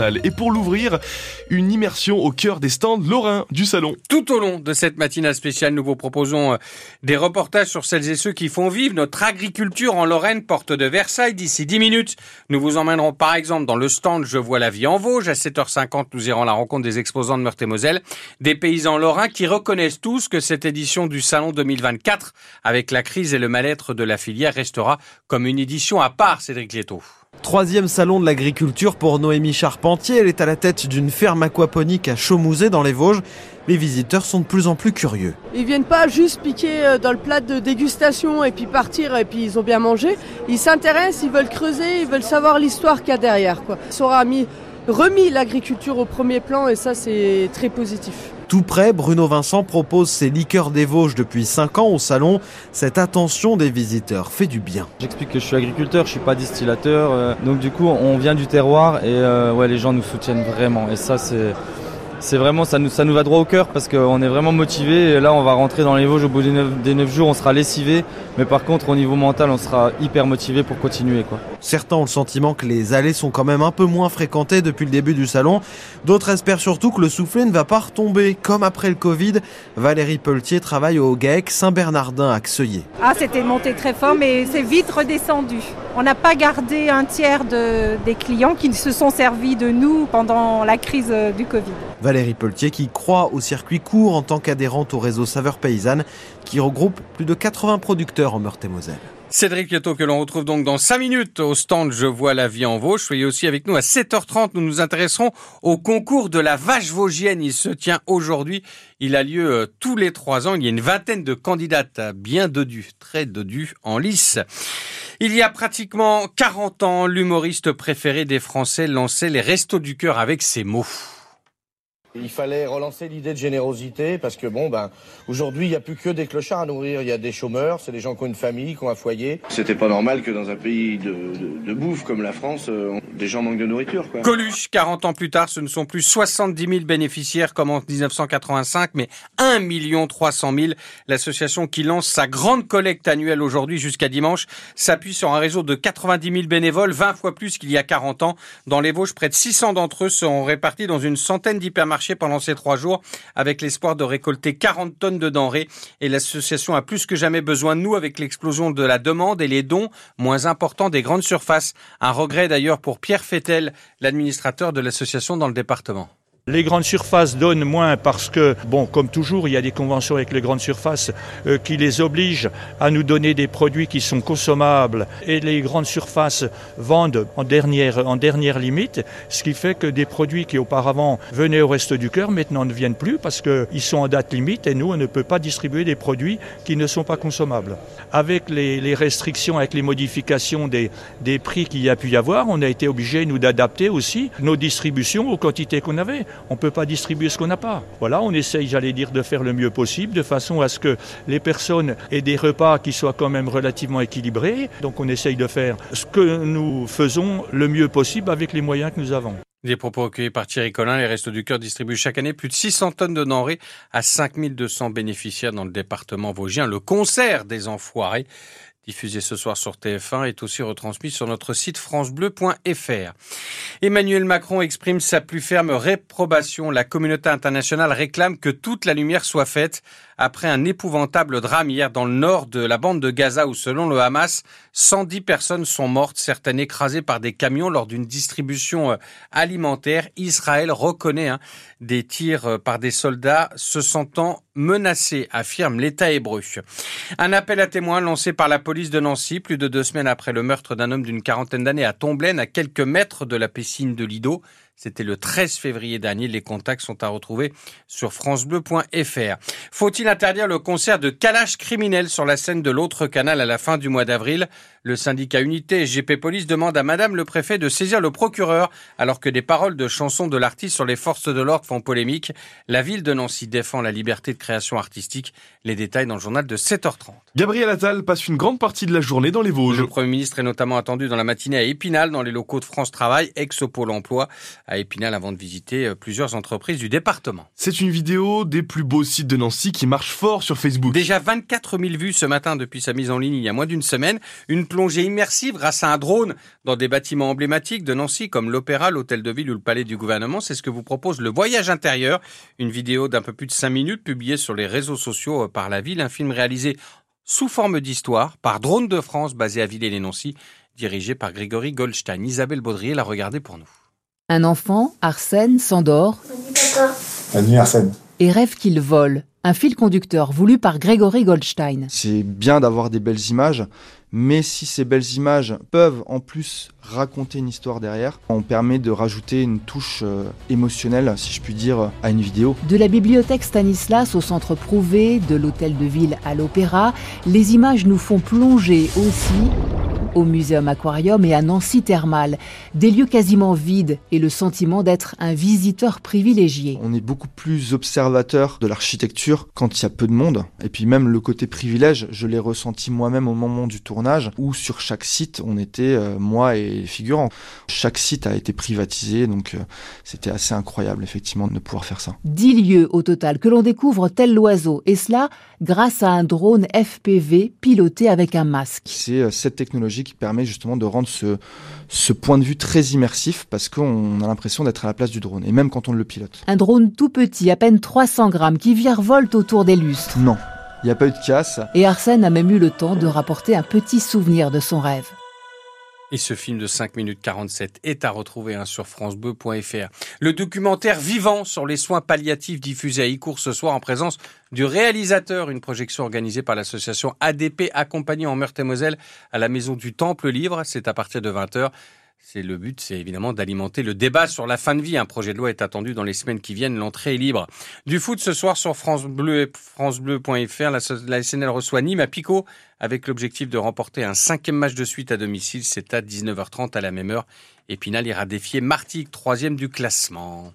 et pour l'ouvrir, une immersion au cœur des stands lorrains du salon. Tout au long de cette matinale spéciale, nous vous proposons euh, des reportages sur celles et ceux qui font vivre notre agriculture en Lorraine, porte de Versailles. D'ici 10 minutes, nous vous emmènerons par exemple dans le stand Je vois la vie en Vosges. À 7h50, nous irons à la rencontre des exposants de Meurthe-et-Moselle, des paysans lorrains qui reconnaissent tous que cette édition du salon 2024, avec la crise et le mal-être de la filière, restera comme une édition à part, Cédric Lieto. Troisième salon de l'agriculture pour Noémie Charpentier. Elle est à la tête d'une ferme aquaponique à Chaumouzet dans les Vosges. Les visiteurs sont de plus en plus curieux. Ils viennent pas juste piquer euh, dans le plat de dégustation et puis partir et puis ils ont bien mangé. Ils s'intéressent, ils veulent creuser, ils veulent savoir l'histoire qu'il y a derrière. Quoi. Ils aura mis, remis l'agriculture au premier plan et ça c'est très positif. Tout près, Bruno Vincent propose ses liqueurs des Vosges depuis 5 ans au salon. Cette attention des visiteurs fait du bien. J'explique que je suis agriculteur, je suis pas distillateur. Euh, donc du coup, on vient du terroir et euh, les gens nous soutiennent vraiment. Et ça, c'est c'est vraiment ça nous, ça nous va droit au cœur parce qu'on est vraiment motivé. Et là, on va rentrer dans les Vosges au bout des 9, jours, on sera lessivé. Mais par contre, au niveau mental, on sera hyper motivé pour continuer. Quoi. Certains ont le sentiment que les allées sont quand même un peu moins fréquentées depuis le début du salon. D'autres espèrent surtout que le soufflet ne va pas retomber. Comme après le Covid, Valérie Pelletier travaille au GAEC Saint-Bernardin à Xeuillé. Ah, c'était monté très fort, mais c'est vite redescendu. On n'a pas gardé un tiers de, des clients qui se sont servis de nous pendant la crise du Covid. Valérie Pelletier qui croit au circuit court en tant qu'adhérente au réseau Saveurs Paysannes qui regroupe plus de 80 producteurs en Meurthe-et-Moselle. Cédric Lieto que l'on retrouve donc dans 5 minutes au stand Je vois la vie en Vosges. Soyez aussi avec nous à 7h30. Nous nous intéresserons au concours de la vache vosgienne. Il se tient aujourd'hui. Il a lieu euh, tous les 3 ans. Il y a une vingtaine de candidates bien dodus, très dodus en lice. Il y a pratiquement 40 ans, l'humoriste préféré des Français lançait les restos du cœur avec ces mots. Il fallait relancer l'idée de générosité parce que bon ben aujourd'hui il n'y a plus que des clochards à nourrir, il y a des chômeurs, c'est des gens qui ont une famille, qui ont un foyer. C'était pas normal que dans un pays de, de, bouffe comme la France, euh, des gens manquent de nourriture. Quoi. Coluche, 40 ans plus tard, ce ne sont plus 70 000 bénéficiaires comme en 1985, mais 1 300 000. L'association qui lance sa grande collecte annuelle aujourd'hui jusqu'à dimanche s'appuie sur un réseau de 90 000 bénévoles, 20 fois plus qu'il y a 40 ans. Dans les Vosges, près de 600 d'entre eux seront répartis dans une centaine d'hypermarchés pendant ces trois jours avec l'espoir de récolter 40 tonnes de denrées. Et l'association a plus que jamais besoin de nous avec l'explosion de la demande et les dons moins importants des grandes surfaces. Un regret d'ailleurs pour Pierre Fettel, l'administrateur de l'association dans le département. Les grandes surfaces donnent moins parce que, bon, comme toujours, il y a des conventions avec les grandes surfaces euh, qui les obligent à nous donner des produits qui sont consommables et les grandes surfaces vendent en dernière, en dernière limite, ce qui fait que des produits qui auparavant venaient au reste du cœur maintenant ne viennent plus parce qu'ils sont en date limite et nous, on ne peut pas distribuer des produits qui ne sont pas consommables. Avec les, les restrictions, avec les modifications des, des prix qu'il y a pu y avoir, on a été obligé, nous, d'adapter aussi nos distributions aux quantités qu'on avait on ne peut pas distribuer ce qu'on n'a pas. Voilà, on essaye, j'allais dire, de faire le mieux possible, de façon à ce que les personnes aient des repas qui soient quand même relativement équilibrés. Donc on essaye de faire ce que nous faisons le mieux possible avec les moyens que nous avons. Des propos recueillis par Thierry Collin, les Restos du Cœur distribuent chaque année plus de 600 tonnes de denrées à 5200 bénéficiaires dans le département vosgien. Le concert des enfoirés diffusé ce soir sur TF1, est aussi retransmis sur notre site francebleu.fr. Emmanuel Macron exprime sa plus ferme réprobation. La communauté internationale réclame que toute la lumière soit faite après un épouvantable drame hier dans le nord de la bande de Gaza où, selon le Hamas, 110 personnes sont mortes, certaines écrasées par des camions lors d'une distribution euh, alimentaire. Israël reconnaît hein, des tirs euh, par des soldats se sentant menacés, affirme l'État hébreu. Un appel à témoins lancé par la police de Nancy plus de deux semaines après le meurtre d'un homme d'une quarantaine d'années à Tomblaine, à quelques mètres de la piscine de Lido. C'était le 13 février dernier. Les contacts sont à retrouver sur francebleu.fr. Faut-il interdire le concert de Kalash criminel sur la scène de l'autre canal à la fin du mois d'avril? Le syndicat Unité GP Police demande à Madame le préfet de saisir le procureur alors que des paroles de chansons de l'artiste sur les forces de l'ordre font polémique. La ville de Nancy défend la liberté de création artistique. Les détails dans le journal de 7h30. Gabriel Attal passe une grande partie de la journée dans les Vosges. Le Premier ministre est notamment attendu dans la matinée à Épinal, dans les locaux de France Travail, ex-Pôle emploi, à Épinal avant de visiter euh, plusieurs entreprises du département. C'est une vidéo des plus beaux sites de Nancy qui marche fort sur Facebook. Déjà 24 000 vues ce matin depuis sa mise en ligne il y a moins d'une semaine. Une plongée immersive grâce à un drone dans des bâtiments emblématiques de Nancy comme l'Opéra, l'Hôtel de Ville ou le Palais du Gouvernement. C'est ce que vous propose le Voyage intérieur, une vidéo d'un peu plus de 5 minutes publiée sur les réseaux sociaux euh, par la ville, un film réalisé sous forme d'histoire par Drone de France basé à Villers-les-Nancy, dirigé par Grégory Goldstein. Isabelle Baudrier l'a regardé pour nous. Un enfant, Arsène, s'endort La nuit, Arsène. Et rêve qu'il vole. Un fil conducteur voulu par Grégory Goldstein. C'est bien d'avoir des belles images, mais si ces belles images peuvent en plus raconter une histoire derrière, on permet de rajouter une touche euh, émotionnelle, si je puis dire, à une vidéo. De la bibliothèque Stanislas au centre Prouvé, de l'hôtel de ville à l'opéra, les images nous font plonger aussi au Muséum Aquarium et à Nancy Thermal, des lieux quasiment vides et le sentiment d'être un visiteur privilégié. On est beaucoup plus observateur de l'architecture quand il y a peu de monde. Et puis même le côté privilège, je l'ai ressenti moi-même au moment du tournage, où sur chaque site, on était, euh, moi et les figurants. Chaque site a été privatisé, donc euh, c'était assez incroyable effectivement de pouvoir faire ça. Dix lieux au total que l'on découvre tel l'oiseau, et cela grâce à un drone FPV piloté avec un masque. C'est euh, cette technologie qui permet justement de rendre ce, ce point de vue très immersif parce qu'on a l'impression d'être à la place du drone, et même quand on le pilote. Un drone tout petit, à peine 300 grammes, qui virevolte autour des lustres. Non, il n'y a pas eu de casse. Et Arsène a même eu le temps de rapporter un petit souvenir de son rêve. Et ce film de 5 minutes 47 est à retrouver hein, sur francebleu.fr. Le documentaire vivant sur les soins palliatifs diffusé à Icourt ce soir en présence du réalisateur, une projection organisée par l'association ADP accompagnée en Meurthe-et-Moselle à la Maison du Temple Livre. C'est à partir de 20h. C'est le but, c'est évidemment d'alimenter le débat sur la fin de vie. Un projet de loi est attendu dans les semaines qui viennent. L'entrée est libre. Du foot ce soir sur France Bleu, francebleu.fr. La, la SNL reçoit Nîmes à Picot avec l'objectif de remporter un cinquième match de suite à domicile. C'est à 19h30 à la même heure. Épinal ira défier Martigues, troisième du classement.